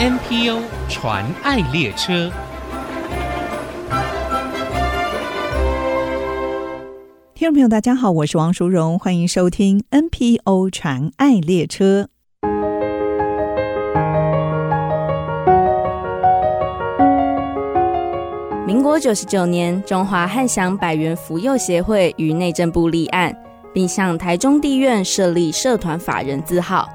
NPO 传爱列车，听众朋友，大家好，我是王淑荣，欢迎收听 NPO 传爱列车。民国九十九年，中华汉翔百元扶幼协会于内政部立案，并向台中地院设立社团法人字号。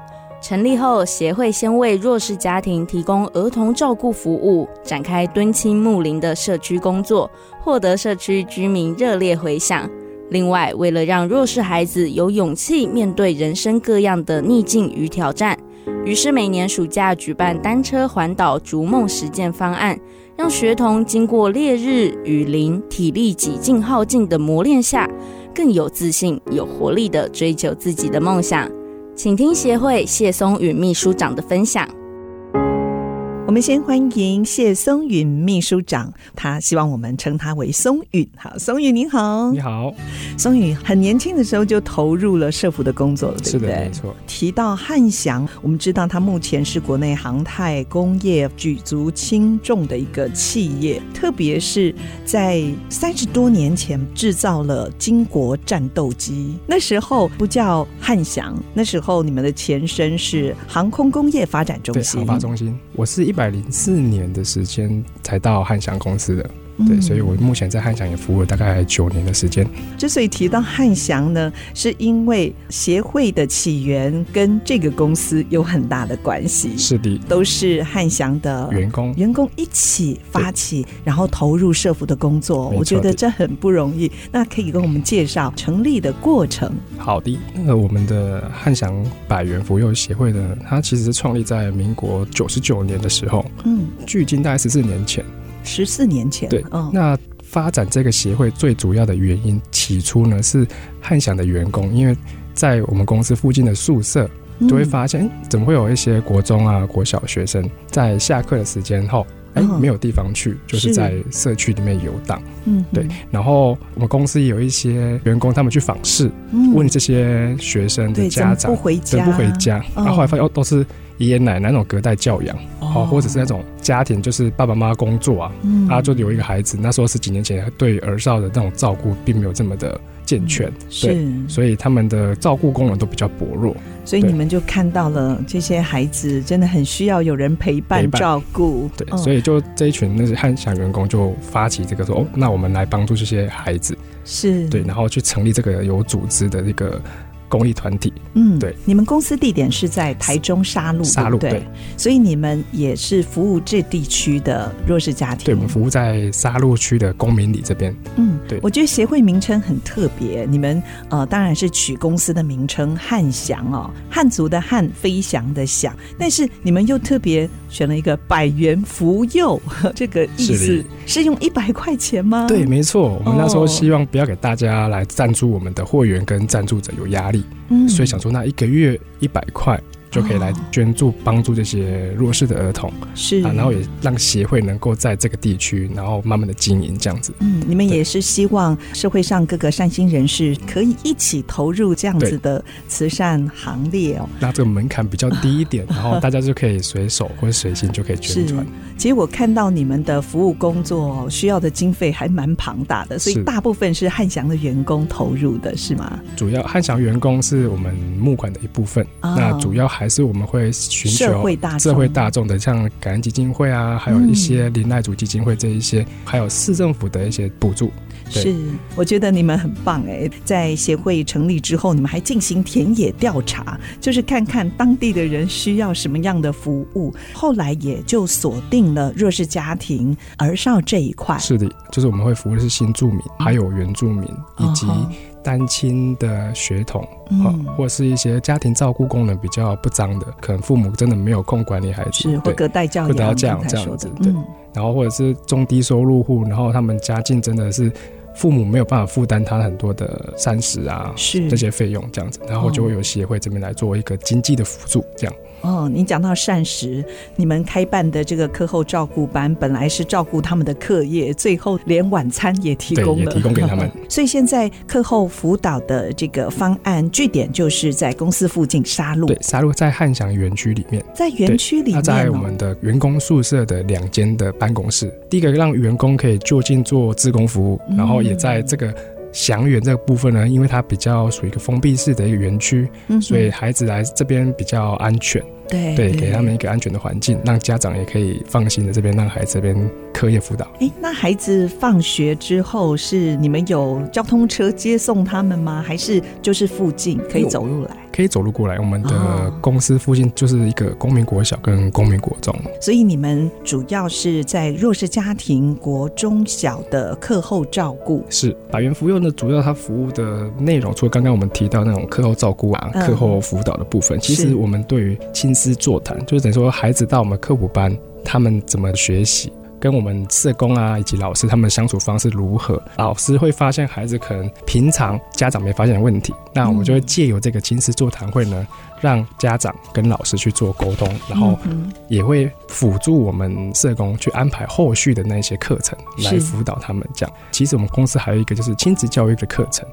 成立后，协会先为弱势家庭提供儿童照顾服务，展开敦亲睦邻的社区工作，获得社区居民热烈回响。另外，为了让弱势孩子有勇气面对人生各样的逆境与挑战，于是每年暑假举办单车环岛逐梦实践方案，让学童经过烈日雨淋、体力几近耗尽的磨练下，更有自信、有活力地追求自己的梦想。请听协会谢松与秘书长的分享。我们先欢迎谢松允秘书长，他希望我们称他为松允。好，松允您好，你好。松允很年轻的时候就投入了社福的工作了，对不对？是的，没错。提到汉翔，我们知道他目前是国内航太工业举足轻重的一个企业，特别是在三十多年前制造了经国战斗机，那时候不叫汉翔，那时候你们的前身是航空工业发展中心。对，航发中心，我是一。一百零四年的时间才到汉翔公司的。对，所以我目前在汉翔也服务了大概九年的时间。之所以提到汉翔呢，是因为协会的起源跟这个公司有很大的关系。是的，都是汉翔的员工，员工一起发起，然后投入社福的工作。我觉得这很不容易。那可以跟我们介绍成立的过程？好的，那个我们的汉翔百元扶幼协会呢，它其实是创立在民国九十九年的时候，嗯，距今大概十四年前。十四年前，对，哦，那发展这个协会最主要的原因，起初呢是汉翔的员工，因为在我们公司附近的宿舍，就会发现，嗯，怎么会有一些国中啊、国小学生在下课的时间后，哎，没有地方去，就是在社区里面游荡，嗯，对。然后我们公司也有一些员工，他们去访视，问这些学生的家长，不回家，不回家，然后后来发现哦，都是。爷爷奶奶那种隔代教养，哦，或者是那种家庭，就是爸爸妈妈工作啊，嗯，啊，就有一个孩子。那时候十几年前，对儿少的那种照顾并没有这么的健全，嗯、对，是，所以他们的照顾功能都比较薄弱。所以你们就看到了这些孩子真的很需要有人陪伴，陪伴照顾。对，哦、所以就这一群那些汉翔员工就发起这个说，哦，那我们来帮助这些孩子，是对，然后去成立这个有组织的这个。公益团体，嗯，对，你们公司地点是在台中沙鹿，沙鹿对，对，所以你们也是服务这地区的弱势家庭。对，我们服务在沙鹿区的公民里这边。嗯，对，我觉得协会名称很特别，你们呃当然是取公司的名称汉翔哦，汉族的汉，飞翔的翔，但是你们又特别选了一个百元福佑，这个意思是，是用一百块钱吗？对，没错，我们那时候希望不要给大家来赞助我们的会员跟赞助者有压力。嗯，所以想说，那一个月一百块。就可以来捐助帮助这些弱势的儿童，是啊，然后也让协会能够在这个地区，然后慢慢的经营这样子。嗯，你们也是希望社会上各个善心人士可以一起投入这样子的慈善行列哦。那这个门槛比较低一点，然后大家就可以随手或者随心就可以捐款。其实我看到你们的服务工作需要的经费还蛮庞大的，所以大部分是汉翔的员工投入的是吗？主要汉翔员工是我们募款的一部分，哦、那主要还。还是我们会寻求社会大社会大众的，像感恩基金会啊，还有一些林奈组基金会这一些，还有市政府的一些补助。是，我觉得你们很棒哎！在协会成立之后，你们还进行田野调查，就是看看当地的人需要什么样的服务。后来也就锁定了弱势家庭儿少这一块。是的，就是我们会服务的是新住民，还有原住民以及。单亲的血统，嗯，或是一些家庭照顾功能比较不彰的，可能父母真的没有空管理孩子，是或隔代教养，这样这样子，对。然后或者是中低收入户，然后他们家境真的是父母没有办法负担他很多的膳食啊，是这些费用这样子，然后就会有协会这边来做一个经济的辅助，这样。哦，你讲到膳食，你们开办的这个课后照顾班，本来是照顾他们的课业，最后连晚餐也提供了，提供给他们。所以现在课后辅导的这个方案据点就是在公司附近沙鹿，对，沙鹿在汉翔园区里面，在园区里面、哦，在我们的员工宿舍的两间的办公室。第一个让员工可以就近做自工服务，然后也在这个。祥园这个部分呢，因为它比较属于一个封闭式的一个园区，嗯、所以孩子来这边比较安全。对对，给他们一个安全的环境，让家长也可以放心的这边让孩子这边课业辅导。哎，那孩子放学之后是你们有交通车接送他们吗？还是就是附近可以走路来？可以走路过来。我们的公司附近就是一个公民国小跟公民国中，所以你们主要是在弱势家庭国中小的课后照顾。是百元福幼呢，主要它服务的内容，除了刚刚我们提到那种课后照顾啊、课后辅导的部分，其实我们对于亲师座谈，就是等于说孩子到我们科普班，他们怎么学习，跟我们社工啊以及老师他们相处方式如何，老师会发现孩子可能平常家长没发现的问题，那我们就会借由这个亲子座谈会呢，让家长跟老师去做沟通，然后也会辅助我们社工去安排后续的那些课程来辅导他们。这样，其实我们公司还有一个就是亲子教育的课程，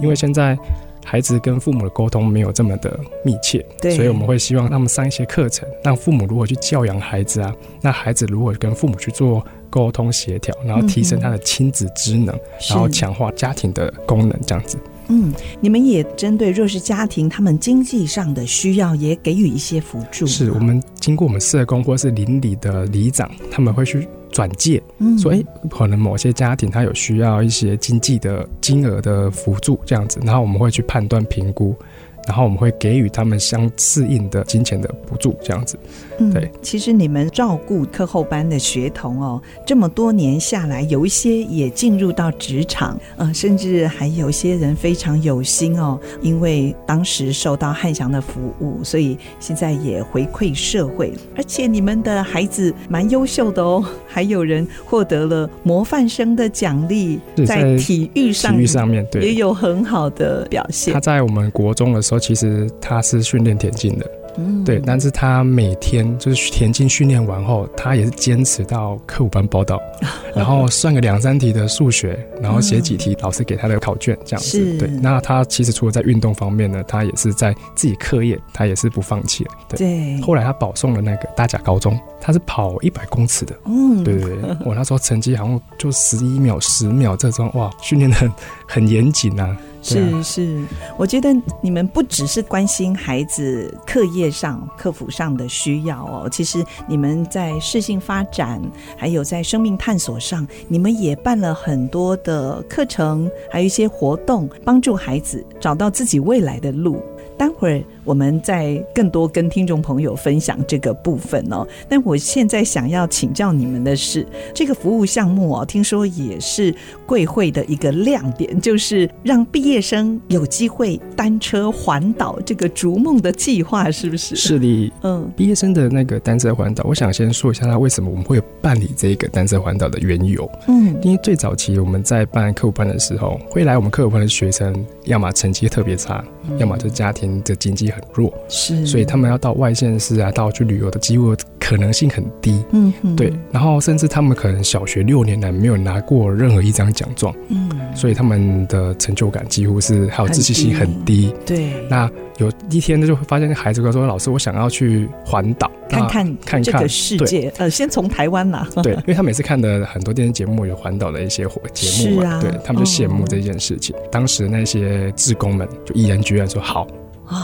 因为现在。孩子跟父母的沟通没有这么的密切，对，所以我们会希望他们上一些课程，让父母如何去教养孩子啊，那孩子如何跟父母去做沟通协调，然后提升他的亲子职能，嗯、然后强化家庭的功能，这样子。嗯，你们也针对弱势家庭他们经济上的需要，也给予一些辅助。是我们经过我们社工或是邻里的里长，他们会去。转介，所以可能某些家庭他有需要一些经济的金额的辅助这样子，然后我们会去判断评估。然后我们会给予他们相适应的金钱的补助，这样子。对，嗯，其实你们照顾课后班的学童哦，这么多年下来，有一些也进入到职场，呃，甚至还有些人非常有心哦，因为当时受到汉翔的服务，所以现在也回馈社会。而且你们的孩子蛮优秀的哦，还有人获得了模范生的奖励，在体育上，体育上面对也有很好的表现。他在我们国中的时候。其实他是训练田径的，嗯，对，但是他每天就是田径训练完后，他也是坚持到课五班报到，然后算个两三题的数学，然后写几题老师给他的考卷这样子，对。那他其实除了在运动方面呢，他也是在自己课业，他也是不放弃的，对。对。后来他保送了那个大甲高中，他是跑一百公尺的，嗯，对对对，我那时候成绩好像就十一秒、十秒这种，哇，训练的很很严谨啊。是是，我觉得你们不只是关心孩子课业上、课服上的需要哦，其实你们在适性发展，还有在生命探索上，你们也办了很多的课程，还有一些活动，帮助孩子找到自己未来的路。待会儿我们再更多跟听众朋友分享这个部分哦。但我现在想要请教你们的是，这个服务项目哦，听说也是贵会的一个亮点，就是让毕业生有机会单车环岛这个逐梦的计划，是不是？是的，嗯，毕业生的那个单车环岛，我想先说一下，他为什么我们会办理这个单车环岛的缘由。嗯，因为最早期我们在办课辅班的时候，会来我们课辅班的学生，要么成绩特别差，嗯、要么就家庭。的经济很弱，是，所以他们要到外县市啊，到去旅游的机会可能性很低，嗯，对。然后甚至他们可能小学六年来没有拿过任何一张奖状，嗯，所以他们的成就感几乎是还有自信心很低，对。那有一天呢，就会发现孩子跟说：“老师，我想要去环岛，看看看这个世界。”呃，先从台湾啦，对，因为他每次看的很多电视节目有环岛的一些节目嘛，对，他们就羡慕这件事情。当时那些志工们就毅然决然说：“好。”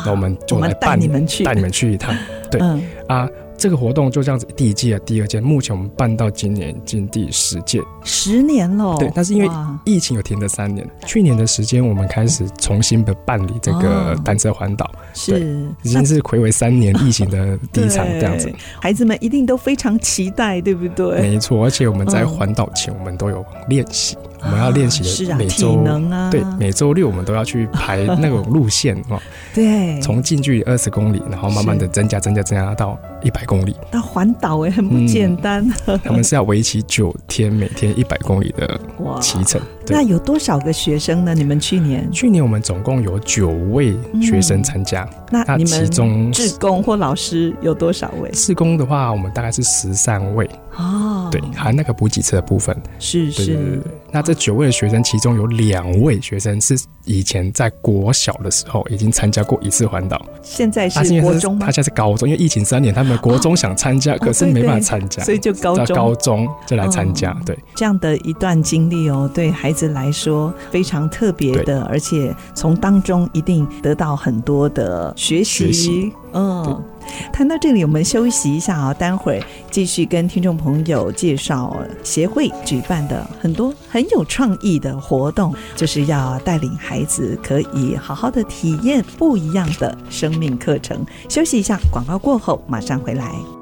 那我们就来带你们去，带你们去一趟。对、嗯、啊，这个活动就这样子，第一届、第二届，目前我们办到今年已经第十届，十年了。对，但是因为疫情有停了三年，去年的时间我们开始重新的办理这个单车环岛，是已经是睽违三年疫情的第一场 这样子。孩子们一定都非常期待，对不对？没错，而且我们在环岛前，我们都有练习。我们要练习是啊，每周体能啊，对，每周六我们都要去排那种路线哦。对，从近距离二十公里，然后慢慢的增加、增加、增加到一百公里。那环岛哎，很不简单。嗯、他们是要为期九天，每天一百公里的骑程。那有多少个学生呢？你们去年？去年我们总共有九位学生参加。嗯、那你们其中志工或老师有多少位？志工的话，我们大概是十三位。哦，对，含那个补给车的部分。是是。对对对那这九位的学生，其中有两位学生是以前在国小的时候已经参加过一次环岛，现在是国中吗？他现在是高中，因为疫情三年，他们国中想参加，可是没办法参加，所以就高中高中就来参加。对，这样的一段经历哦，对孩子来说非常特别的，而且从当中一定得到很多的学习。嗯。谈到这里，我们休息一下啊，待会儿继续跟听众朋友介绍协会举办的很多很有创意的活动，就是要带领孩子可以好好的体验不一样的生命课程。休息一下，广告过后马上回来。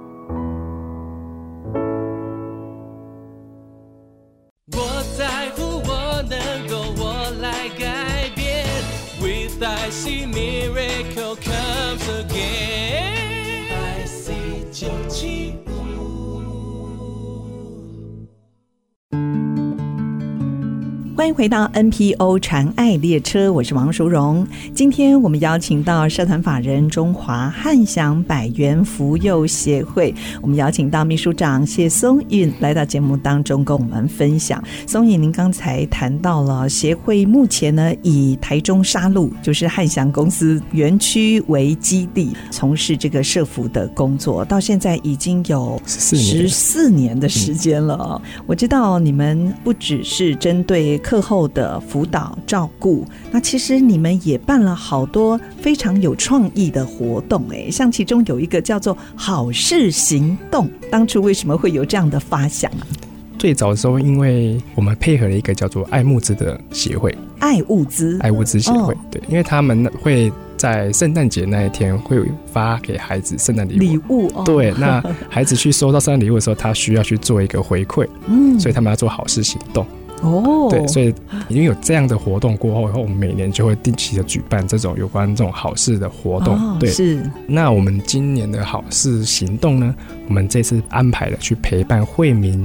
欢迎回到 NPO 传爱列车，我是王淑荣。今天我们邀请到社团法人中华汉翔百元福幼协会，我们邀请到秘书长谢松韵来到节目当中跟我们分享。松韵，您刚才谈到了协会目前呢以台中沙鹿就是汉翔公司园区为基地，从事这个社福的工作，到现在已经有十四年的时间了。我知道你们不只是针对课后的辅导照顾，那其实你们也办了好多非常有创意的活动，哎，像其中有一个叫做“好事行动”，当初为什么会有这样的发想啊？最早的时候，因为我们配合了一个叫做“爱物资”的协会，爱物资，爱物资协会，对，因为他们会在圣诞节那一天会发给孩子圣诞礼物，礼物，对，那 孩子去收到圣诞礼物的时候，他需要去做一个回馈，嗯，所以他们要做好事行动。哦，对，所以因为有这样的活动过后，以后我们每年就会定期的举办这种有关这种好事的活动。哦、对，是。那我们今年的好事行动呢，我们这次安排了去陪伴惠民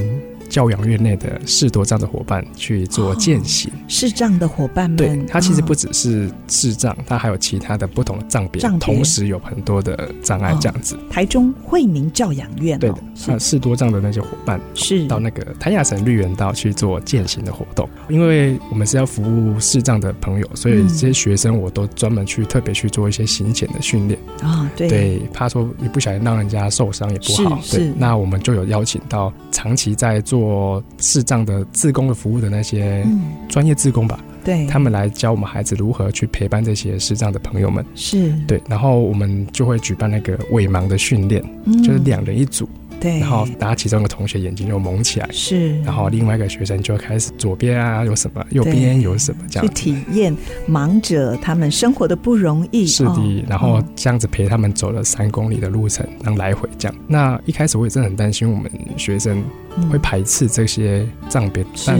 教养院内的视多障的伙伴去做践行，视障的伙伴们，对，他其实不只是视障，他还有其他的不同的障别，同时有很多的障碍这样子。台中惠民教养院，对的，那视多障的那些伙伴是。到那个台亚省绿园道去做践行的活动，因为我们是要服务视障的朋友，所以这些学生我都专门去特别去做一些行前的训练。啊，对，对，怕说一不小心让人家受伤也不好，对，那我们就有邀请到长期在做。做视障的自工的服务的那些专业自工吧，嗯、对，他们来教我们孩子如何去陪伴这些视障的朋友们，是。对，然后我们就会举办那个伪盲的训练，嗯、就是两人一组，对，然后大家其中一个同学眼睛就蒙起来，是，然后另外一个学生就开始左边啊有什么，右边有什么，这样去体验盲者他们生活的不容易，是的，哦、然后这样子陪他们走了三公里的路程，然后来回这样。那一开始我也真的很担心我们学生。会排斥这些障别，但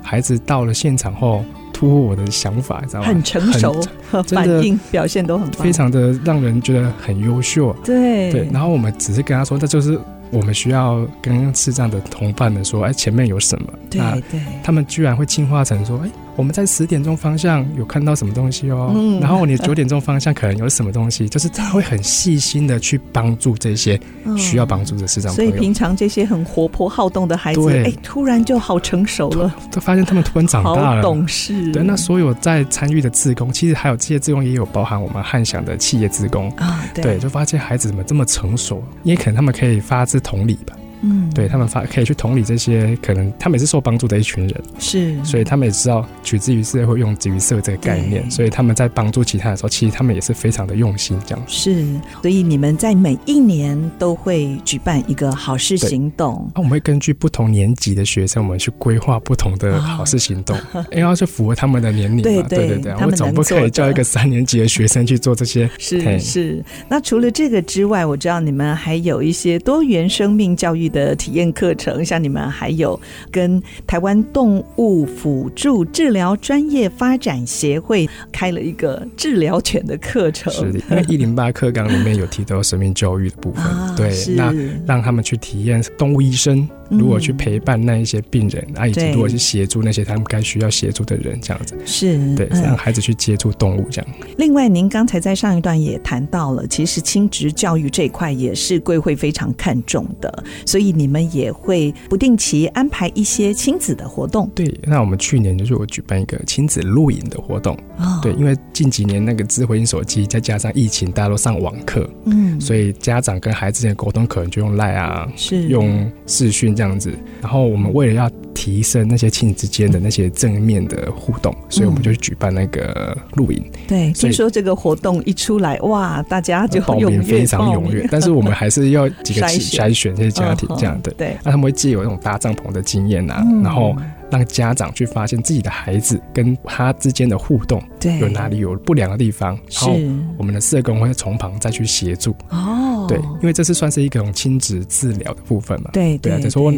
孩子到了现场后，突破我的想法，你知道吗？很成熟，反应表现都很非常的让人觉得很优秀。对对，然后我们只是跟他说，这就是我们需要跟视障的同伴们说，哎，前面有什么？对对，他们居然会进化成说，哎。我们在十点钟方向有看到什么东西哦，嗯、然后你九点钟方向可能有什么东西，就是他会很细心的去帮助这些需要帮助的视障朋友。所以平常这些很活泼好动的孩子，哎，突然就好成熟了，就发现他们突然长大了，懂事。对，那所有在参与的志工，其实还有这些志工也有包含我们汉翔的企业志工。啊，对，对，就发现孩子怎么这么成熟，因为可能他们可以发自同理吧。嗯，对他们发可以去同理这些可能他们也是受帮助的一群人，是，所以他们也知道取之于社会，用之于社这个概念，所以他们在帮助其他的时候，其实他们也是非常的用心这样。是，所以你们在每一年都会举办一个好事行动，那我们会根据不同年级的学生，我们去规划不同的好事行动，因为要去符合他们的年龄嘛。对对对对，我总不可以叫一个三年级的学生去做这些。是是。那除了这个之外，我知道你们还有一些多元生命教育育的体验课程，像你们还有跟台湾动物辅助治疗专业发展协会开了一个治疗犬的课程。是的，因为一零八课纲里面有提到生命教育的部分，啊、对，那让他们去体验动物医生。如果去陪伴那一些病人，啊，以及如果去协助那些他们该需要协助的人，这样子。是对，让孩子去接触动物这样。另外，您刚才在上一段也谈到了，其实亲职教育这一块也是贵会非常看重的，所以你们也会不定期安排一些亲子的活动。对，那我们去年就是我举办一个亲子录影的活动。哦，对，因为近几年那个智慧型手机，再加上疫情，大家都上网课，嗯，所以家长跟孩子之间的沟通可能就用赖啊，是。用视讯这样子，然后。我们为了要提升那些亲子之间的那些正面的互动，嗯、所以我们就举办那个录影。对，所以说这个活动一出来，哇，大家就报名非常踊跃。但是我们还是要几个筛选选这些家庭这样的。对，那他们会借有那种搭帐篷的经验啊，嗯、然后让家长去发现自己的孩子跟他之间的互动，对，有哪里有不良的地方，然后我们的社工会从旁再去协助。哦，对，因为这是算是一种亲子治疗的部分嘛。对对啊，就说。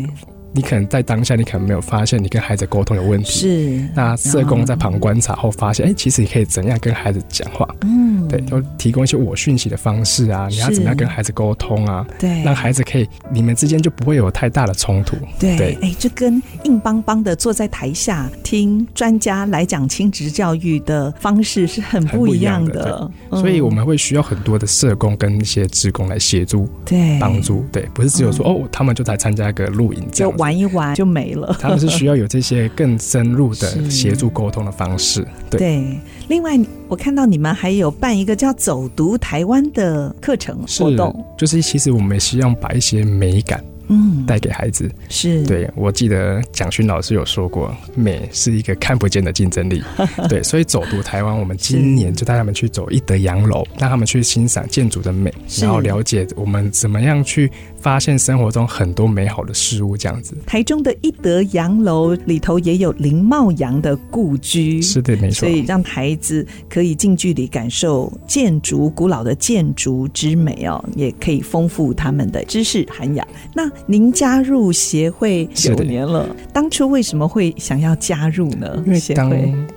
你可能在当下，你可能没有发现你跟孩子沟通有问题。是，那社工在旁观察后发现，哎、欸，其实你可以怎样跟孩子讲话？嗯，对，就提供一些我讯息的方式啊，你要怎么样跟孩子沟通啊？对，让孩子可以你们之间就不会有太大的冲突。对，哎，这、欸、跟硬邦邦的坐在台下听专家来讲亲职教育的方式是很不一样的。样的嗯、所以我们会需要很多的社工跟一些职工来协助，对，帮助。对，不是只有说、嗯、哦，他们就在参加一个录影这样玩一玩就没了，他们是需要有这些更深入的协助沟通的方式。对，对，另外我看到你们还有办一个叫“走读台湾”的课程活动，就是其实我们也希望把一些美感。嗯，带给孩子是对。我记得蒋勋老师有说过，美是一个看不见的竞争力。对，所以走读台湾，我们今年就带他们去走一德洋楼，让他们去欣赏建筑的美，然后了解我们怎么样去发现生活中很多美好的事物。这样子，台中的一德洋楼里头也有林茂阳的故居，是的，没错。所以让孩子可以近距离感受建筑古老的建筑之美哦，也可以丰富他们的知识涵养。那您加入协会九年了，当初为什么会想要加入呢？因为当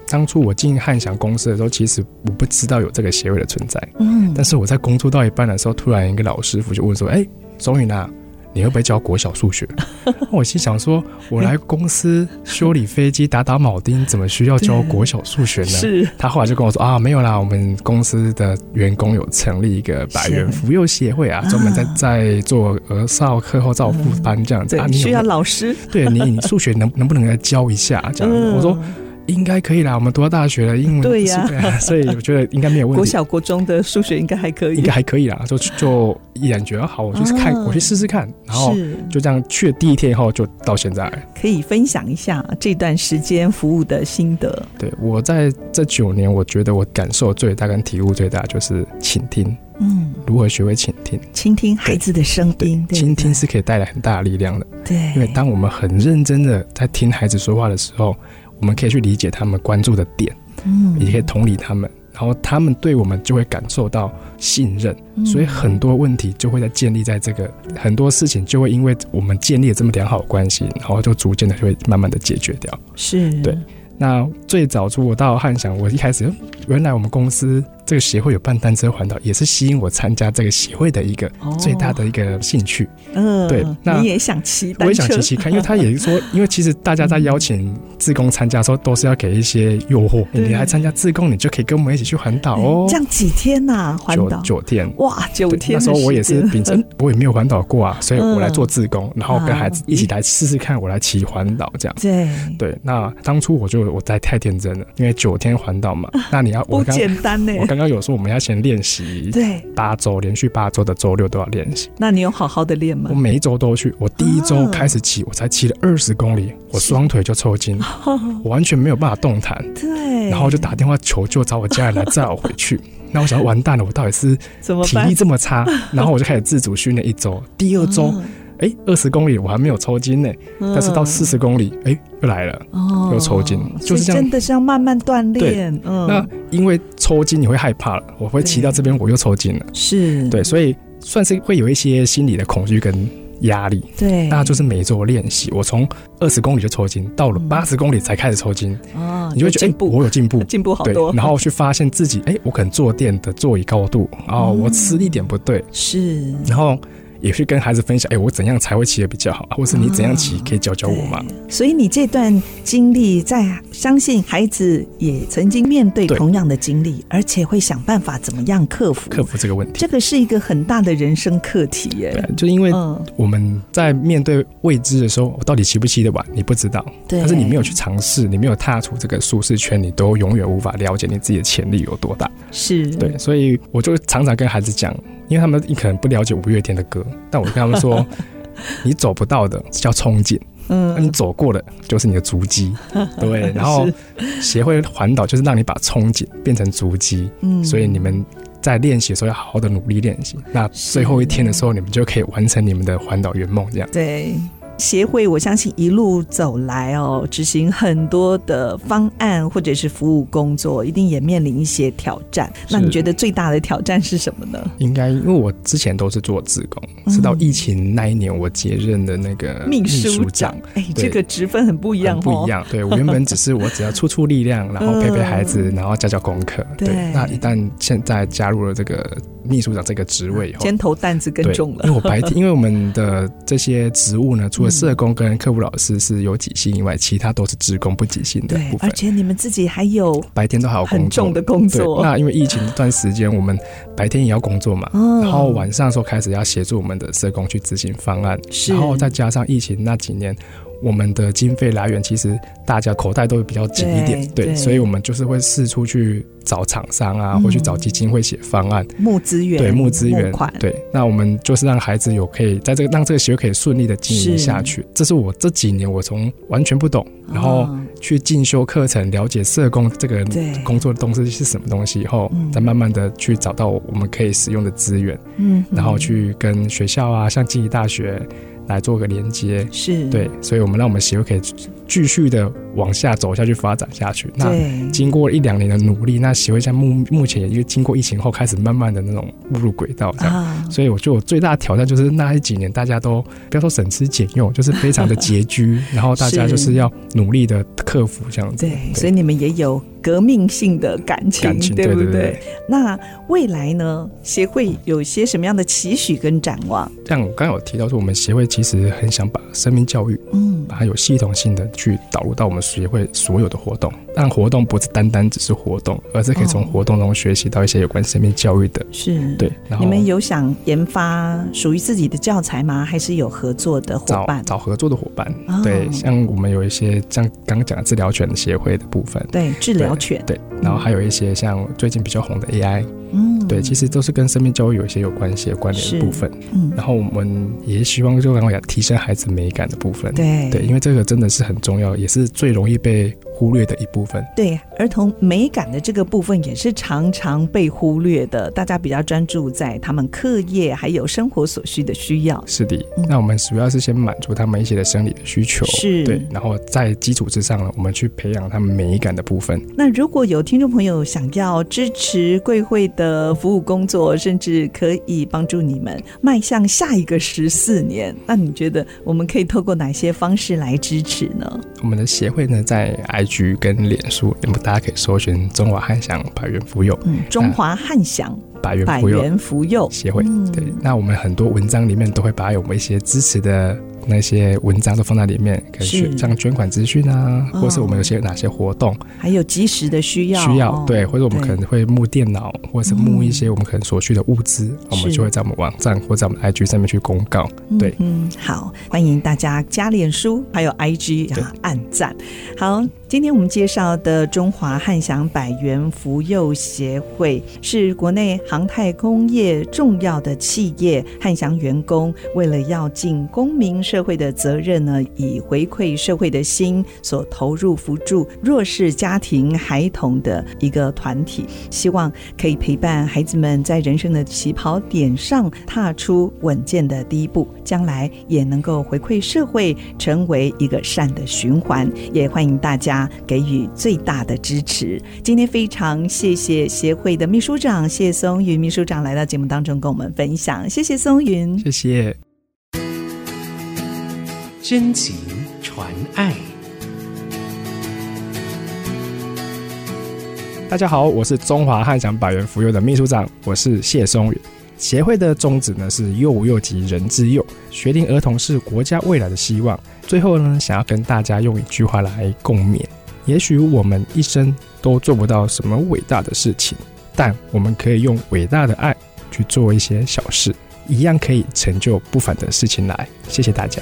当初我进汉翔公司的时候，其实我不知道有这个协会的存在。嗯，但是我在工作到一半的时候，突然一个老师傅就问说：“哎，宗宇呢。”你会不会教国小数学？我心想说，我来公司修理飞机、打打铆钉，怎么需要教国小数学呢？是。他后来就跟我说啊，没有啦，我们公司的员工有成立一个百元扶幼协会啊，专门在在做儿少课后照顾班这样子、嗯、啊。你需要老师？对你，你数学能能不能来教一下这样我说。应该可以啦，我们读到大学了，英文对呀、啊，所以我觉得应该没有问题。国小、国中的数学应该还可以，应该还可以啦，就就毅然觉得好，我去看，啊、我去试试看，然后就这样去了第一天以后，就到现在。可以分享一下这段时间服务的心得。对，我在这九年，我觉得我感受最大跟体悟最大就是倾听。嗯，如何学会倾听？倾听孩子的声音，倾听是可以带来很大的力量的。对，因为当我们很认真的在听孩子说话的时候。我们可以去理解他们关注的点，嗯，也可以同理他们，然后他们对我们就会感受到信任，嗯，所以很多问题就会在建立在这个，很多事情就会因为我们建立了这么良好的关系，然后就逐渐的就会慢慢的解决掉。是，对。那最早出我到汉翔，我一开始原来我们公司。这个协会有办单车环岛，也是吸引我参加这个协会的一个最大的一个兴趣。嗯、哦，对，那你也想骑？我也想骑骑看，因为他也是说，因为其实大家在邀请志工参加的时候，都是要给一些诱惑。你来参加志工，你就可以跟我们一起去环岛哦。这样几天呐、啊？环岛九九天。哇，九天！那时候我也是 秉承，我也没有环岛过啊，所以我来做志工，然后跟孩子一起来试试看，我来骑环岛这样。对对，那当初我就我在太天真了，因为九天环岛嘛，那你要我不简单呢。我刚刚有说我们要先。练习对八周，连续八周的周六都要练习。那你有好好的练吗？我每一周都去。我第一周开始骑，我才骑了二十公里，我双腿就抽筋，我完全没有办法动弹。对，然后就打电话求救，找我家人来载我回去。那我想完蛋了，我到底是体力这么差？然后我就开始自主训练一周。第二周。哎，二十公里我还没有抽筋呢，嗯、但是到四十公里，哎，又来了，哦、又抽筋，就是这样，真的是要慢慢锻炼。对，嗯、那因为抽筋你会害怕了，我会骑到这边我又抽筋了，是，对，所以算是会有一些心理的恐惧跟压力。对，那就是每周练习。我从二十公里就抽筋，到了八十公里才开始抽筋。哦，你就会觉得，我有进步，进步好对多。然后去发现自己，哎、欸，我可能坐垫的座椅高度，然后我吃力点不对，是，然后。也去跟孩子分享，哎、欸，我怎样才会骑得比较好，或是你怎样骑，可以教教我吗？哦、所以你这段经历，在相信孩子也曾经面对同样的经历，而且会想办法怎么样克服克服这个问题。这个是一个很大的人生课题耶。对，就因为我们在面对未知的时候，我到底骑不骑得完，你不知道。对。但是你没有去尝试，你没有踏出这个舒适圈，你都永远无法了解你自己的潜力有多大。是。对，所以我就常常跟孩子讲。因为他们你可能不了解五月天的歌，但我跟他们说，你走不到的叫憧憬，嗯，那你走过的就是你的足迹，对。然后协会环岛就是让你把憧憬变成足迹，嗯，所以你们在练习的时候要好好的努力练习，那最后一天的时候，你们就可以完成你们的环岛圆梦，这样。对。协会，我相信一路走来哦，执行很多的方案或者是服务工作，一定也面临一些挑战。那你觉得最大的挑战是什么呢？应该因为我之前都是做志工，嗯，是到疫情那一年我接任的那个秘书长。哎，这个职分很不一样，不一样。对，我原本只是我只要出出力量，然后 陪陪孩子，然后教教功课。对，那一旦现在加入了这个。秘书长这个职位以后，肩头担子更重了。因为我白天，因为我们的这些职务呢，除了社工跟客服老师是有几薪以外，其他都是职工不几薪的部分。而且你们自己还有白天都还有很重的工作。那因为疫情这段时间，我们白天也要工作嘛，然后晚上的时候开始要协助我们的社工去执行方案，然后再加上疫情那几年。我们的经费来源其实大家口袋都会比较紧一点，对，对，所以我们就是会四处去找厂商啊，嗯、或去找基金会写方案，募资源，对，募资源，款，对。那我们就是让孩子有可以在这个让这个协会可以顺利的经营下去。这是我这几年我从完全不懂，然后去进修课程，了解社工这个工作的东西是什么东西以后，再慢慢的去找到我们可以使用的资源，嗯，然后去跟学校啊，像静宜大学。来做个连接，是。对，所以我们让我们协会可以继续的往下走下去，发展下去。那经过一两年的努力，那协会在目目前也因为经过疫情后，开始慢慢的那种步入轨道这样。啊、所以我觉得我最大的挑战就是那一几年大家都不要说省吃俭用，就是非常的拮据，然后大家就是要努力的克服这样子。对，所以你们也有。革命性的感情，感情对不对？对对对，那未来呢？协会有些什么样的期许跟展望？像我刚刚有提到说，我们协会其实很想把生命教育，嗯，把它有系统性的去导入到我们协会所有的活动。但活动不是单单只是活动，而是可以从活动中学习到一些有关生命教育的。是，对。然后你们有想研发属于自己的教材吗？还是有合作的伙伴？找，找合作的伙伴。哦。对，像我们有一些像刚刚讲的治疗犬协会的部分。对，治疗犬。对，然后还有一些像最近比较红的 AI。嗯，对，其实都是跟生命教育有一些有关系、有关联的部分。嗯，然后我们也希望就刚刚讲提升孩子美感的部分。对对，因为这个真的是很重要，也是最容易被忽略的一部分。对，儿童美感的这个部分也是常常被忽略的。大家比较专注在他们课业还有生活所需的需要。是的，嗯、那我们主要是先满足他们一些的生理的需求。是，对，然后在基础之上呢，我们去培养他们美感的部分。那如果有听众朋友想要支持贵会的的服务工作，甚至可以帮助你们迈向下一个十四年。那你觉得我们可以透过哪些方式来支持呢？我们的协会呢，在 IG 跟脸书，那么大家可以搜寻“中华汉翔百元福佑”。嗯，中华汉翔百元福幼福幼协会。对，那我们很多文章里面都会把有我们一些支持的。那些文章都放在里面，可以去像捐款资讯啊，或是我们有些哪些活动，还有及时的需要，需要对，或者我们可能会募电脑，或者是募一些我们可能所需的物资，我们就会在我们网站或在我们 IG 上面去公告。对，嗯，好，欢迎大家加脸书，还有 IG 啊，按赞。好，今天我们介绍的中华汉翔百元福幼协会是国内航太工业重要的企业，汉翔员工为了要尽公民社会的责任呢，以回馈社会的心所投入扶助弱势家庭孩童的一个团体，希望可以陪伴孩子们在人生的起跑点上踏出稳健的第一步，将来也能够回馈社会，成为一个善的循环。也欢迎大家给予最大的支持。今天非常谢谢协会的秘书长谢松云秘书长来到节目当中跟我们分享，谢谢松云，谢谢。真情传爱。大家好，我是中华汉翔百元福幼的秘书长，我是谢松宇。协会的宗旨呢是幼吾幼及人之幼，学龄儿童是国家未来的希望。最后呢，想要跟大家用一句话来共勉：也许我们一生都做不到什么伟大的事情，但我们可以用伟大的爱去做一些小事，一样可以成就不凡的事情来。谢谢大家。